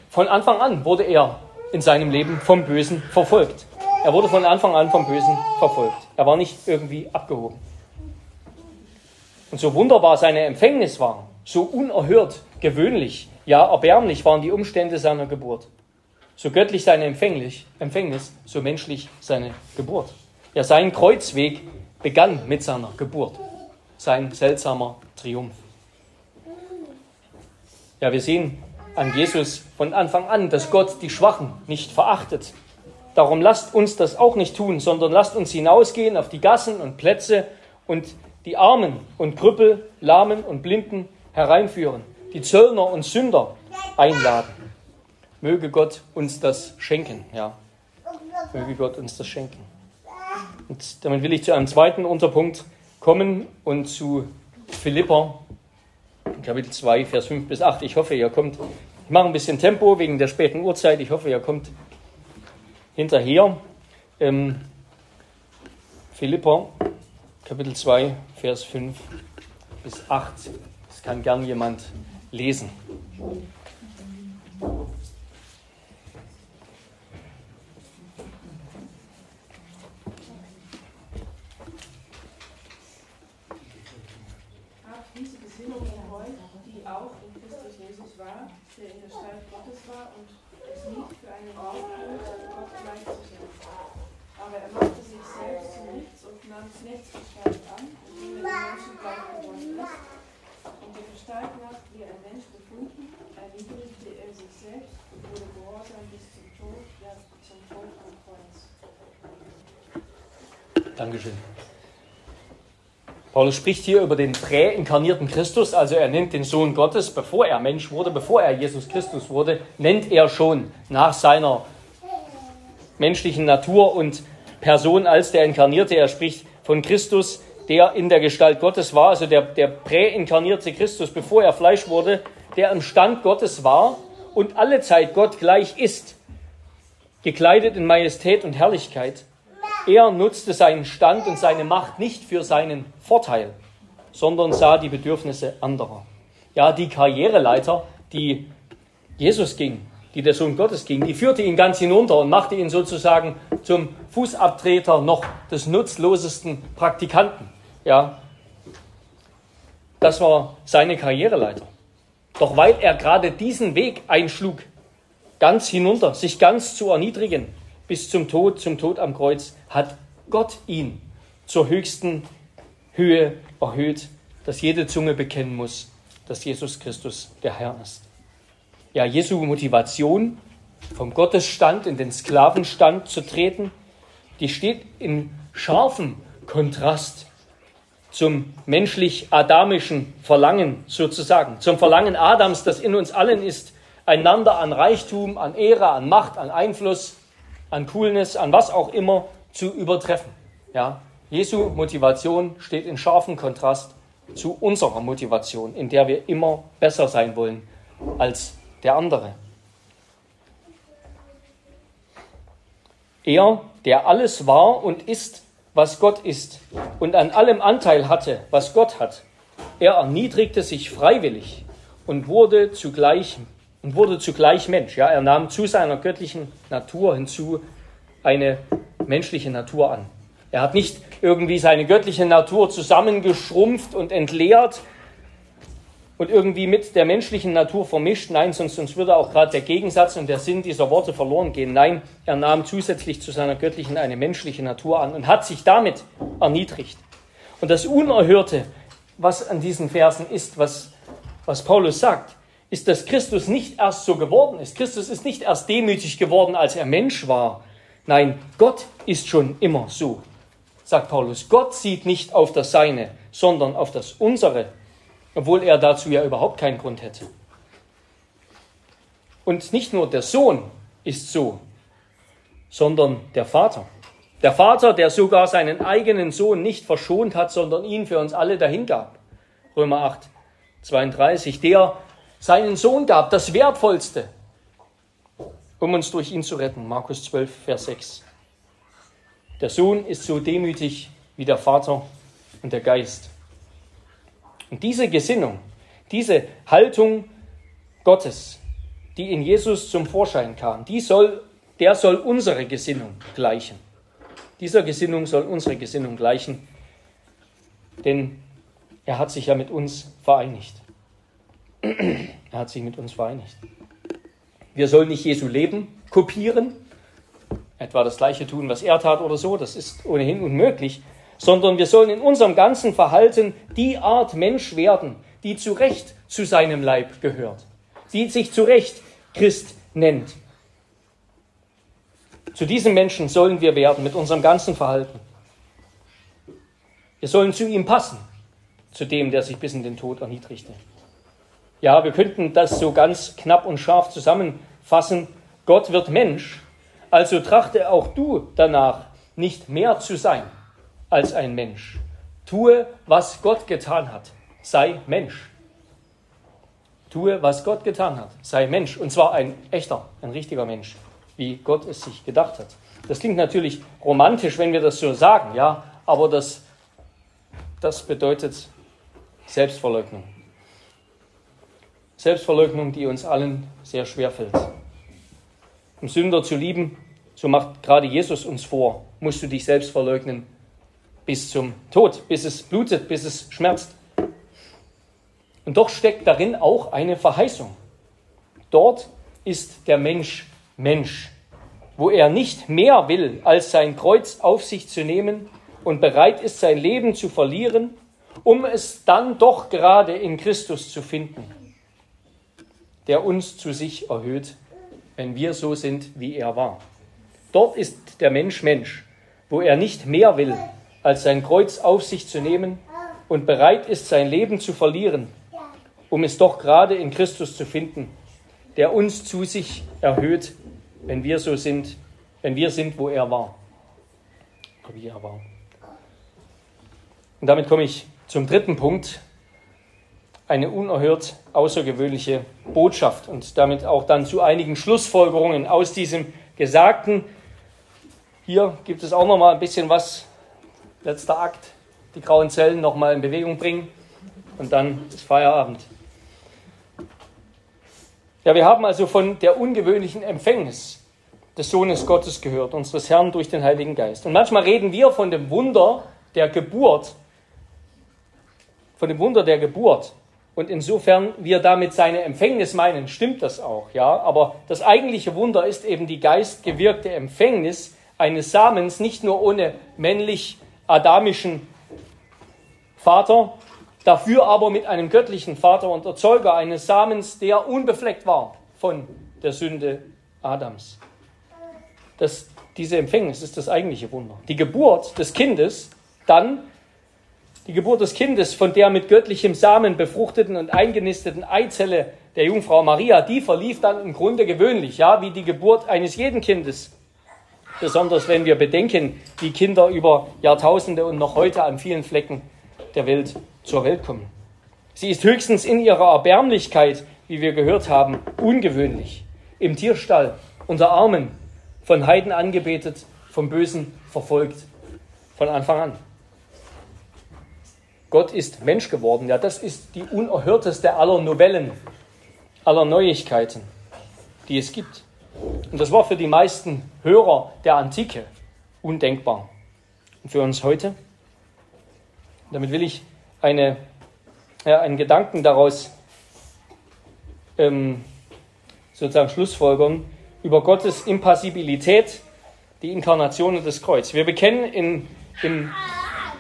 von Anfang an wurde er in seinem Leben vom Bösen verfolgt. Er wurde von Anfang an vom Bösen verfolgt. Er war nicht irgendwie abgehoben. Und so wunderbar seine Empfängnis war, so unerhört gewöhnlich, ja erbärmlich waren die Umstände seiner Geburt. So göttlich seine Empfängnis, so menschlich seine Geburt. Ja, sein Kreuzweg begann mit seiner Geburt, sein seltsamer Triumph. Ja, wir sehen an Jesus von Anfang an, dass Gott die Schwachen nicht verachtet. Darum lasst uns das auch nicht tun, sondern lasst uns hinausgehen auf die Gassen und Plätze und die Armen und Krüppel, Lahmen und Blinden hereinführen, die Zöllner und Sünder einladen. Möge Gott uns das schenken, ja. Möge Gott uns das schenken. Und damit will ich zu einem zweiten Unterpunkt kommen und zu Philippa, Kapitel 2, Vers 5 bis 8. Ich hoffe, ihr kommt. Ich mache ein bisschen Tempo wegen der späten Uhrzeit. Ich hoffe, ihr kommt hinterher. Ähm, Philippa, Kapitel 2, Vers 5 bis 8. Das kann gern jemand lesen. Paulus spricht hier über den präinkarnierten Christus, also er nennt den Sohn Gottes, bevor er Mensch wurde, bevor er Jesus Christus wurde, nennt er schon nach seiner menschlichen Natur und Person als der Inkarnierte. Er spricht von Christus, der in der Gestalt Gottes war, also der, der präinkarnierte Christus, bevor er Fleisch wurde, der im Stand Gottes war und alle Zeit Gott gleich ist, gekleidet in Majestät und Herrlichkeit er nutzte seinen Stand und seine Macht nicht für seinen Vorteil, sondern sah die Bedürfnisse anderer. Ja, die Karriereleiter, die Jesus ging, die der Sohn Gottes ging, die führte ihn ganz hinunter und machte ihn sozusagen zum Fußabtreter noch des nutzlosesten Praktikanten. Ja, das war seine Karriereleiter. Doch weil er gerade diesen Weg einschlug, ganz hinunter, sich ganz zu erniedrigen, bis zum Tod, zum Tod am Kreuz, hat Gott ihn zur höchsten Höhe erhöht, dass jede Zunge bekennen muss, dass Jesus Christus der Herr ist. Ja, Jesu Motivation, vom Gottesstand in den Sklavenstand zu treten, die steht in scharfem Kontrast zum menschlich-adamischen Verlangen sozusagen, zum Verlangen Adams, das in uns allen ist, einander an Reichtum, an Ehre, an Macht, an Einfluss, an Coolness, an was auch immer zu übertreffen. Ja? Jesu Motivation steht in scharfem Kontrast zu unserer Motivation, in der wir immer besser sein wollen als der andere. Er, der alles war und ist, was Gott ist, und an allem Anteil hatte, was Gott hat, er erniedrigte sich freiwillig und wurde zugleich und wurde zugleich Mensch. Ja, er nahm zu seiner göttlichen Natur hinzu eine menschliche Natur an. Er hat nicht irgendwie seine göttliche Natur zusammengeschrumpft und entleert und irgendwie mit der menschlichen Natur vermischt. Nein, sonst, sonst würde auch gerade der Gegensatz und der Sinn dieser Worte verloren gehen. Nein, er nahm zusätzlich zu seiner göttlichen eine menschliche Natur an und hat sich damit erniedrigt. Und das Unerhörte, was an diesen Versen ist, was, was Paulus sagt, ist, dass Christus nicht erst so geworden ist. Christus ist nicht erst demütig geworden, als er Mensch war, Nein, Gott ist schon immer so, sagt Paulus. Gott sieht nicht auf das Seine, sondern auf das Unsere, obwohl er dazu ja überhaupt keinen Grund hätte. Und nicht nur der Sohn ist so, sondern der Vater. Der Vater, der sogar seinen eigenen Sohn nicht verschont hat, sondern ihn für uns alle dahingab. Römer 8, 32. Der seinen Sohn gab, das Wertvollste, um uns durch ihn zu retten. Markus 12, Vers 6. Der Sohn ist so demütig wie der Vater und der Geist. Und diese Gesinnung, diese Haltung Gottes, die in Jesus zum Vorschein kam, die soll, der soll unsere Gesinnung gleichen. Dieser Gesinnung soll unsere Gesinnung gleichen, denn er hat sich ja mit uns vereinigt. Er hat sich mit uns vereinigt. Wir sollen nicht Jesu Leben kopieren, etwa das gleiche tun, was er tat oder so, das ist ohnehin unmöglich, sondern wir sollen in unserem ganzen Verhalten die Art Mensch werden, die zu Recht zu seinem Leib gehört, die sich zu Recht Christ nennt. Zu diesem Menschen sollen wir werden mit unserem ganzen Verhalten. Wir sollen zu ihm passen, zu dem, der sich bis in den Tod erniedrigte. Ja, wir könnten das so ganz knapp und scharf zusammenfassen. Gott wird Mensch, also trachte auch du danach, nicht mehr zu sein als ein Mensch. Tue, was Gott getan hat. Sei Mensch. Tue, was Gott getan hat. Sei Mensch. Und zwar ein echter, ein richtiger Mensch, wie Gott es sich gedacht hat. Das klingt natürlich romantisch, wenn wir das so sagen, ja, aber das, das bedeutet Selbstverleugnung. Selbstverleugnung, die uns allen sehr schwer fällt. Um Sünder zu lieben, so macht gerade Jesus uns vor, musst du dich selbst verleugnen bis zum Tod, bis es blutet, bis es schmerzt. Und doch steckt darin auch eine Verheißung. Dort ist der Mensch Mensch, wo er nicht mehr will, als sein Kreuz auf sich zu nehmen und bereit ist, sein Leben zu verlieren, um es dann doch gerade in Christus zu finden, der uns zu sich erhöht, wenn wir so sind, wie er war. Dort ist der Mensch Mensch, wo er nicht mehr will, als sein Kreuz auf sich zu nehmen und bereit ist, sein Leben zu verlieren, um es doch gerade in Christus zu finden, der uns zu sich erhöht, wenn wir so sind, wenn wir sind, wo er war. Wie er war. Und damit komme ich zum dritten Punkt, eine unerhört außergewöhnliche Botschaft und damit auch dann zu einigen Schlussfolgerungen aus diesem Gesagten. Hier gibt es auch noch mal ein bisschen was letzter Akt, die grauen Zellen nochmal in Bewegung bringen und dann ist Feierabend. Ja, wir haben also von der ungewöhnlichen Empfängnis des Sohnes Gottes gehört, unseres Herrn durch den Heiligen Geist. Und manchmal reden wir von dem Wunder der Geburt, von dem Wunder der Geburt. Und insofern wir damit seine Empfängnis meinen, stimmt das auch, ja. Aber das eigentliche Wunder ist eben die geistgewirkte Empfängnis eines Samens, nicht nur ohne männlich adamischen Vater, dafür aber mit einem göttlichen Vater und Erzeuger eines Samens, der unbefleckt war von der Sünde Adams. Das, diese Empfängnis ist das eigentliche Wunder. Die Geburt des Kindes, dann die Geburt des Kindes von der mit göttlichem Samen befruchteten und eingenisteten Eizelle der Jungfrau Maria, die verlief dann im Grunde gewöhnlich, ja, wie die Geburt eines jeden Kindes besonders wenn wir bedenken, wie Kinder über Jahrtausende und noch heute an vielen Flecken der Welt zur Welt kommen. Sie ist höchstens in ihrer Erbärmlichkeit, wie wir gehört haben, ungewöhnlich. Im Tierstall, unter Armen, von Heiden angebetet, vom Bösen verfolgt, von Anfang an. Gott ist Mensch geworden. Ja, das ist die unerhörteste aller Novellen, aller Neuigkeiten, die es gibt. Und das war für die meisten Hörer der Antike undenkbar. Und für uns heute? Damit will ich eine, ja, einen Gedanken daraus ähm, sozusagen schlussfolgern über Gottes Impassibilität, die Inkarnation und das Kreuz. Wir bekennen in, in,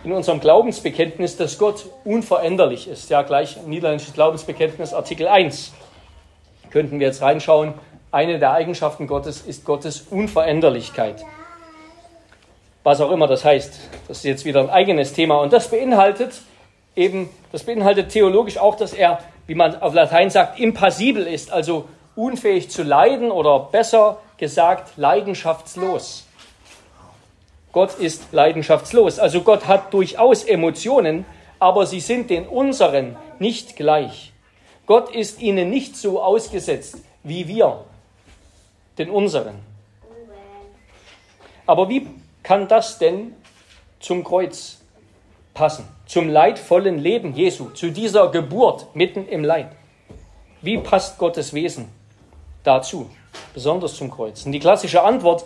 in unserem Glaubensbekenntnis, dass Gott unveränderlich ist. Ja, gleich niederländisches Glaubensbekenntnis, Artikel 1. Könnten wir jetzt reinschauen eine der Eigenschaften Gottes ist Gottes Unveränderlichkeit. Was auch immer das heißt. Das ist jetzt wieder ein eigenes Thema. Und das beinhaltet eben, das beinhaltet theologisch auch, dass er, wie man auf Latein sagt, impassibel ist, also unfähig zu leiden oder besser gesagt leidenschaftslos. Gott ist leidenschaftslos. Also Gott hat durchaus Emotionen, aber sie sind den unseren nicht gleich. Gott ist ihnen nicht so ausgesetzt wie wir den unseren. Aber wie kann das denn zum Kreuz passen? Zum leidvollen Leben Jesu, zu dieser Geburt mitten im Leid? Wie passt Gottes Wesen dazu, besonders zum Kreuz? Und die klassische Antwort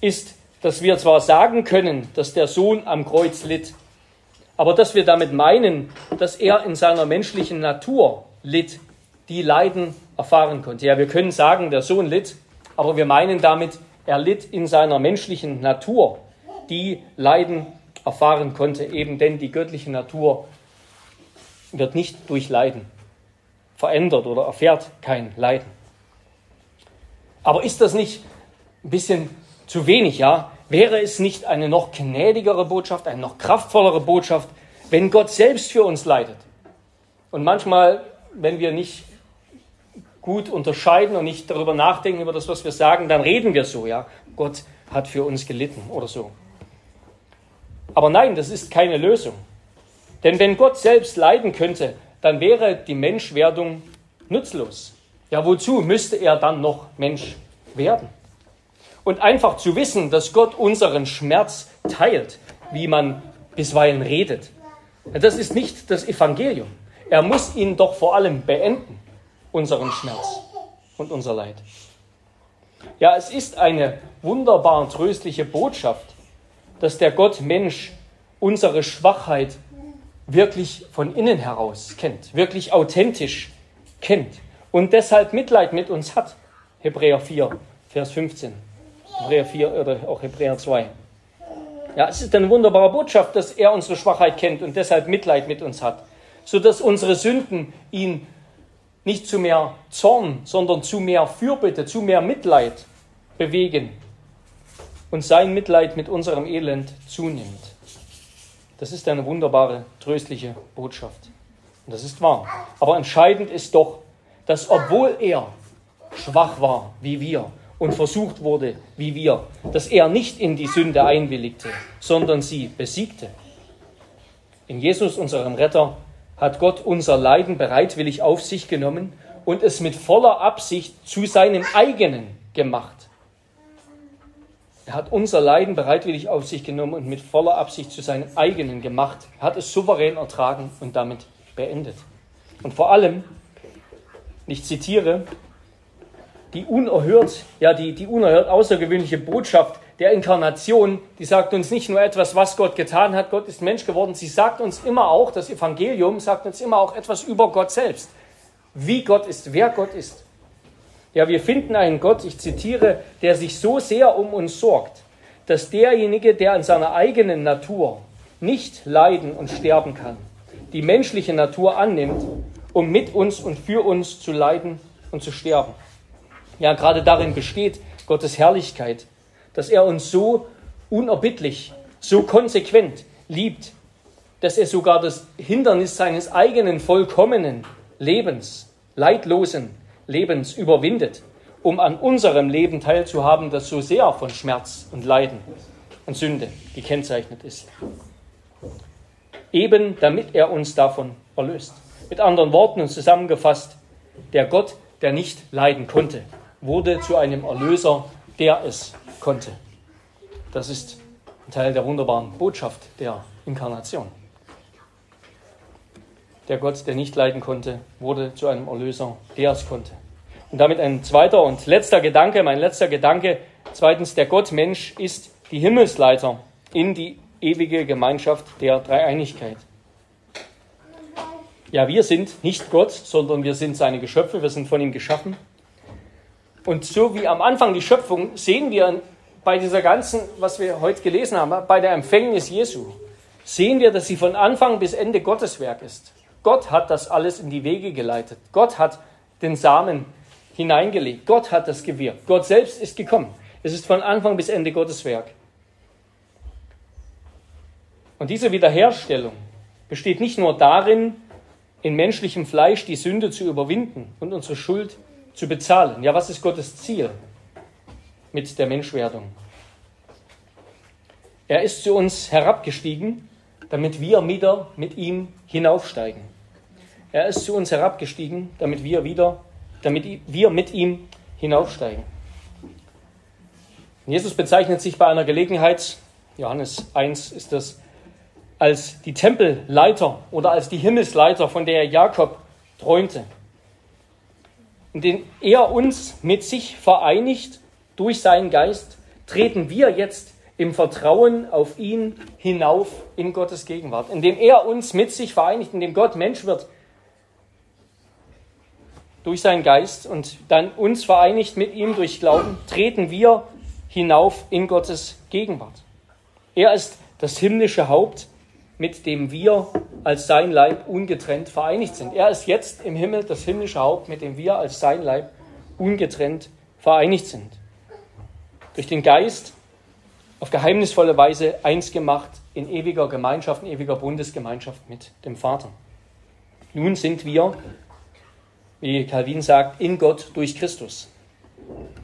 ist, dass wir zwar sagen können, dass der Sohn am Kreuz litt, aber dass wir damit meinen, dass er in seiner menschlichen Natur litt, die Leiden erfahren konnte. Ja, wir können sagen, der Sohn litt, aber wir meinen damit, er litt in seiner menschlichen Natur, die Leiden erfahren konnte, eben denn die göttliche Natur wird nicht durch Leiden verändert oder erfährt kein Leiden. Aber ist das nicht ein bisschen zu wenig, ja? Wäre es nicht eine noch gnädigere Botschaft, eine noch kraftvollere Botschaft, wenn Gott selbst für uns leidet? Und manchmal, wenn wir nicht gut unterscheiden und nicht darüber nachdenken, über das, was wir sagen, dann reden wir so, ja? Gott hat für uns gelitten oder so. Aber nein, das ist keine Lösung. Denn wenn Gott selbst leiden könnte, dann wäre die Menschwerdung nutzlos. Ja, wozu müsste er dann noch Mensch werden? Und einfach zu wissen, dass Gott unseren Schmerz teilt, wie man bisweilen redet, das ist nicht das Evangelium. Er muss ihn doch vor allem beenden, unseren Schmerz und unser Leid. Ja, es ist eine wunderbar tröstliche Botschaft, dass der Gott Mensch unsere Schwachheit wirklich von innen heraus kennt, wirklich authentisch kennt und deshalb Mitleid mit uns hat. Hebräer 4, Vers 15. Hebräer 4 oder auch Hebräer 2. Ja, es ist eine wunderbare Botschaft, dass er unsere Schwachheit kennt und deshalb Mitleid mit uns hat, sodass unsere Sünden ihn nicht zu mehr Zorn, sondern zu mehr Fürbitte, zu mehr Mitleid bewegen und sein Mitleid mit unserem Elend zunimmt. Das ist eine wunderbare, tröstliche Botschaft. Und das ist wahr. Aber entscheidend ist doch, dass obwohl er schwach war wie wir und versucht wurde wie wir, dass er nicht in die Sünde einwilligte, sondern sie besiegte. In Jesus, unserem Retter, hat Gott unser Leiden bereitwillig auf sich genommen und es mit voller Absicht zu seinem eigenen gemacht. Er hat unser Leiden bereitwillig auf sich genommen und mit voller Absicht zu seinem eigenen gemacht. Hat es souverän ertragen und damit beendet. Und vor allem, ich zitiere, die unerhört, ja, die, die unerhört außergewöhnliche Botschaft der Inkarnation, die sagt uns nicht nur etwas, was Gott getan hat, Gott ist Mensch geworden, sie sagt uns immer auch, das Evangelium sagt uns immer auch etwas über Gott selbst. Wie Gott ist, wer Gott ist. Ja, wir finden einen Gott, ich zitiere, der sich so sehr um uns sorgt, dass derjenige, der in seiner eigenen Natur nicht leiden und sterben kann, die menschliche Natur annimmt, um mit uns und für uns zu leiden und zu sterben. Ja, gerade darin besteht Gottes Herrlichkeit, dass er uns so unerbittlich, so konsequent liebt, dass er sogar das Hindernis seines eigenen vollkommenen Lebens, leidlosen Lebens überwindet, um an unserem Leben teilzuhaben, das so sehr von Schmerz und Leiden und Sünde gekennzeichnet ist. Eben damit er uns davon erlöst. Mit anderen Worten und zusammengefasst, der Gott, der nicht leiden konnte, wurde zu einem Erlöser, der es konnte. Das ist ein Teil der wunderbaren Botschaft der Inkarnation. Der Gott, der nicht leiden konnte, wurde zu einem Erlöser, der es konnte. Und damit ein zweiter und letzter Gedanke, mein letzter Gedanke. Zweitens, der Gott-Mensch ist die Himmelsleiter in die ewige Gemeinschaft der Dreieinigkeit. Ja, wir sind nicht Gott, sondern wir sind seine Geschöpfe, wir sind von ihm geschaffen. Und so wie am Anfang die Schöpfung sehen wir bei dieser ganzen, was wir heute gelesen haben, bei der Empfängnis Jesu, sehen wir, dass sie von Anfang bis Ende Gottes Werk ist. Gott hat das alles in die Wege geleitet. Gott hat den Samen hineingelegt. Gott hat das gewirkt. Gott selbst ist gekommen. Es ist von Anfang bis Ende Gottes Werk. Und diese Wiederherstellung besteht nicht nur darin, in menschlichem Fleisch die Sünde zu überwinden und unsere Schuld zu bezahlen. Ja, was ist Gottes Ziel mit der Menschwerdung? Er ist zu uns herabgestiegen, damit wir wieder mit ihm hinaufsteigen. Er ist zu uns herabgestiegen, damit wir wieder, damit wir mit ihm hinaufsteigen. Jesus bezeichnet sich bei einer Gelegenheit, Johannes 1 ist das, als die Tempelleiter oder als die Himmelsleiter, von der Jakob träumte. Indem er uns mit sich vereinigt durch seinen Geist, treten wir jetzt im Vertrauen auf ihn hinauf in Gottes Gegenwart. Indem er uns mit sich vereinigt, indem Gott Mensch wird, durch seinen Geist und dann uns vereinigt mit ihm durch Glauben, treten wir hinauf in Gottes Gegenwart. Er ist das himmlische Haupt, mit dem wir als sein Leib ungetrennt vereinigt sind. Er ist jetzt im Himmel das himmlische Haupt, mit dem wir als sein Leib ungetrennt vereinigt sind. Durch den Geist auf geheimnisvolle Weise eins gemacht in ewiger Gemeinschaft, in ewiger Bundesgemeinschaft mit dem Vater. Nun sind wir, wie Calvin sagt, in Gott durch Christus.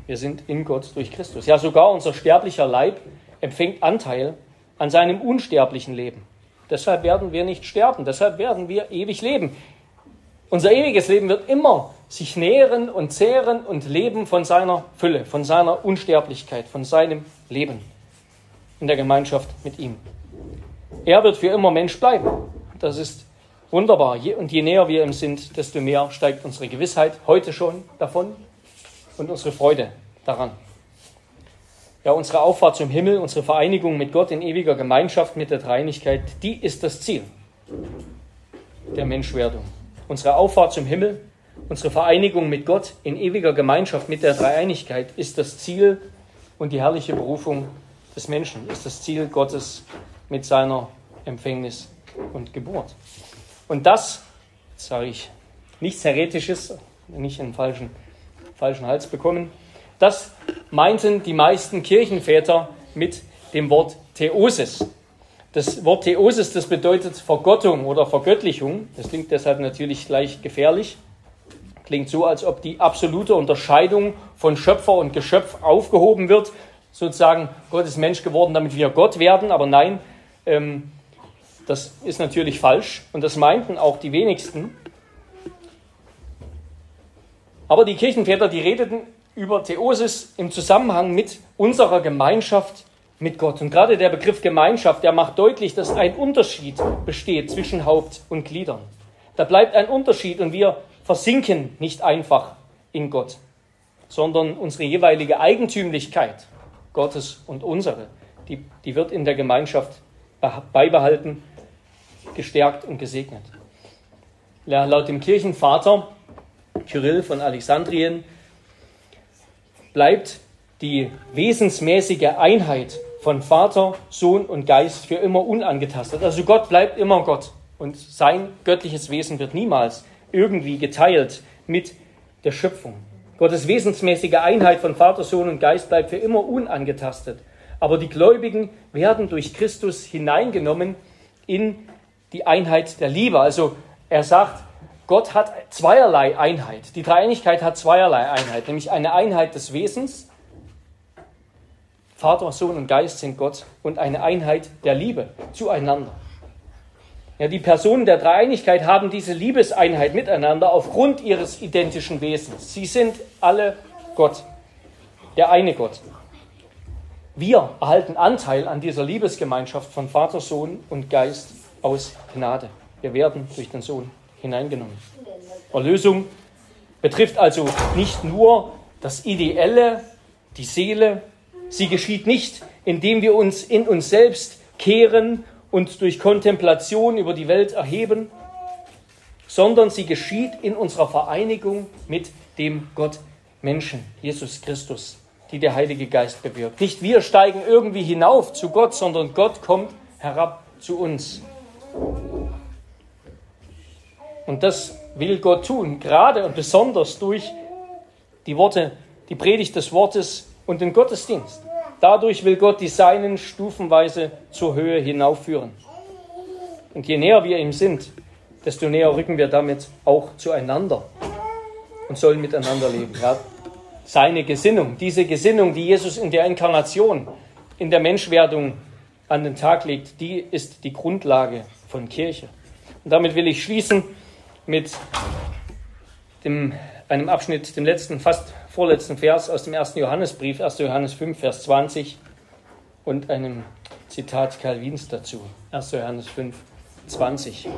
Wir sind in Gott durch Christus. Ja, sogar unser sterblicher Leib empfängt Anteil an seinem unsterblichen Leben. Deshalb werden wir nicht sterben, deshalb werden wir ewig leben. Unser ewiges Leben wird immer sich nähren und zehren und leben von seiner Fülle, von seiner Unsterblichkeit, von seinem Leben in der Gemeinschaft mit ihm. Er wird für immer Mensch bleiben. Das ist wunderbar. Und je näher wir ihm sind, desto mehr steigt unsere Gewissheit heute schon davon und unsere Freude daran. Ja, unsere Auffahrt zum Himmel, unsere Vereinigung mit Gott in ewiger Gemeinschaft mit der Dreinigkeit, die ist das Ziel der Menschwerdung. Unsere Auffahrt zum Himmel, unsere Vereinigung mit Gott in ewiger Gemeinschaft mit der Dreieinigkeit ist das Ziel und die herrliche Berufung des Menschen, ist das Ziel Gottes mit seiner Empfängnis und Geburt. Und das, sage ich, nichts Heretisches, nicht einen falschen, falschen Hals bekommen, das meinten die meisten Kirchenväter mit dem Wort Theosis. Das Wort Theosis, das bedeutet Vergottung oder Vergöttlichung. Das klingt deshalb natürlich gleich gefährlich. Klingt so, als ob die absolute Unterscheidung von Schöpfer und Geschöpf aufgehoben wird. Sozusagen, Gott ist Mensch geworden, damit wir Gott werden. Aber nein, ähm, das ist natürlich falsch. Und das meinten auch die wenigsten. Aber die Kirchenväter, die redeten über Theosis im Zusammenhang mit unserer Gemeinschaft mit Gott. Und gerade der Begriff Gemeinschaft, der macht deutlich, dass ein Unterschied besteht zwischen Haupt und Gliedern. Da bleibt ein Unterschied und wir versinken nicht einfach in Gott, sondern unsere jeweilige Eigentümlichkeit Gottes und unsere, die, die wird in der Gemeinschaft beibehalten, gestärkt und gesegnet. Laut dem Kirchenvater Kyrill von Alexandrien bleibt die wesensmäßige Einheit von Vater, Sohn und Geist für immer unangetastet. Also Gott bleibt immer Gott und sein göttliches Wesen wird niemals irgendwie geteilt mit der Schöpfung. Gottes wesensmäßige Einheit von Vater, Sohn und Geist bleibt für immer unangetastet. Aber die Gläubigen werden durch Christus hineingenommen in die Einheit der Liebe. Also er sagt, Gott hat zweierlei Einheit. Die Dreieinigkeit hat zweierlei Einheit, nämlich eine Einheit des Wesens. Vater, Sohn und Geist sind Gott und eine Einheit der Liebe zueinander. Ja, die Personen der Dreieinigkeit haben diese Liebeseinheit miteinander aufgrund ihres identischen Wesens. Sie sind alle Gott, der eine Gott. Wir erhalten Anteil an dieser Liebesgemeinschaft von Vater, Sohn und Geist aus Gnade. Wir werden durch den Sohn hineingenommen. Erlösung betrifft also nicht nur das Ideelle, die Seele. Sie geschieht nicht, indem wir uns in uns selbst kehren und durch Kontemplation über die Welt erheben, sondern sie geschieht in unserer Vereinigung mit dem Gott Menschen, Jesus Christus, die der Heilige Geist bewirkt. Nicht wir steigen irgendwie hinauf zu Gott, sondern Gott kommt herab zu uns. Und das will Gott tun, gerade und besonders durch die Worte, die Predigt des Wortes und den Gottesdienst. Dadurch will Gott die Seinen stufenweise zur Höhe hinaufführen. Und je näher wir ihm sind, desto näher rücken wir damit auch zueinander und sollen miteinander leben. Ja, seine Gesinnung, diese Gesinnung, die Jesus in der Inkarnation, in der Menschwerdung an den Tag legt, die ist die Grundlage von Kirche. Und damit will ich schließen mit dem, einem Abschnitt, dem letzten, fast vorletzten Vers aus dem ersten Johannesbrief, 1. Johannes 5, Vers 20 und einem Zitat Calvins dazu, 1. Johannes 5, 20.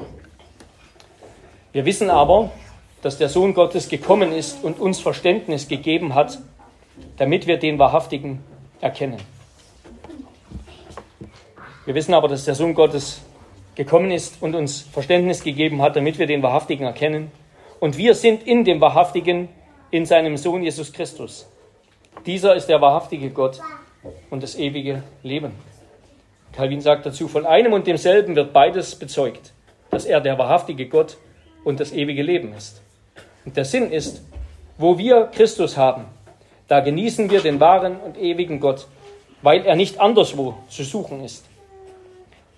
Wir wissen aber, dass der Sohn Gottes gekommen ist und uns Verständnis gegeben hat, damit wir den Wahrhaftigen erkennen. Wir wissen aber, dass der Sohn Gottes gekommen ist und uns Verständnis gegeben hat, damit wir den Wahrhaftigen erkennen. Und wir sind in dem Wahrhaftigen, in seinem Sohn Jesus Christus. Dieser ist der wahrhaftige Gott und das ewige Leben. Calvin sagt dazu, von einem und demselben wird beides bezeugt, dass er der wahrhaftige Gott und das ewige Leben ist. Und der Sinn ist, wo wir Christus haben, da genießen wir den wahren und ewigen Gott, weil er nicht anderswo zu suchen ist.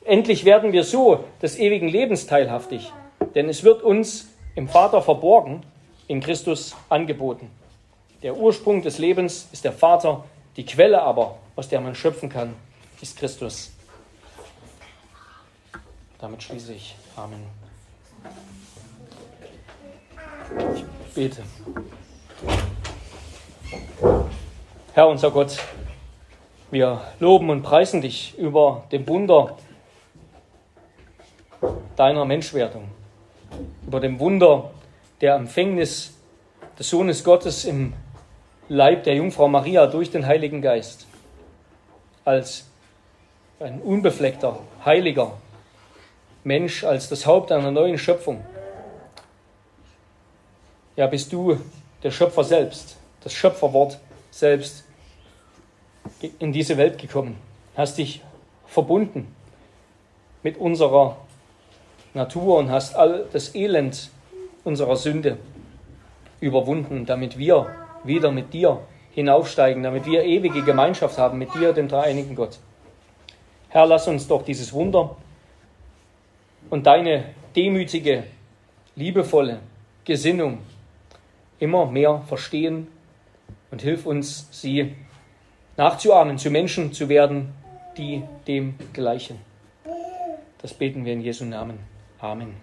Endlich werden wir so des ewigen Lebens teilhaftig, denn es wird uns im Vater verborgen, in Christus angeboten. Der Ursprung des Lebens ist der Vater, die Quelle aber, aus der man schöpfen kann, ist Christus. Damit schließe ich. Amen. Ich bete. Herr unser Gott, wir loben und preisen dich über dem Wunder deiner Menschwerdung, über dem Wunder der Empfängnis des Sohnes Gottes im Leib der Jungfrau Maria durch den Heiligen Geist, als ein unbefleckter, heiliger Mensch, als das Haupt einer neuen Schöpfung. Ja, bist du der Schöpfer selbst, das Schöpferwort selbst in diese Welt gekommen, hast dich verbunden mit unserer Natur und hast all das Elend unserer Sünde überwunden, damit wir wieder mit dir hinaufsteigen, damit wir ewige Gemeinschaft haben mit dir, dem dreieinigen Gott. Herr, lass uns doch dieses Wunder und deine demütige, liebevolle Gesinnung immer mehr verstehen und hilf uns, sie nachzuahmen, zu Menschen zu werden, die dem gleichen. Das beten wir in Jesu Namen. Amen.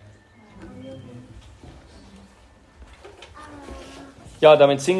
Ja, damit singen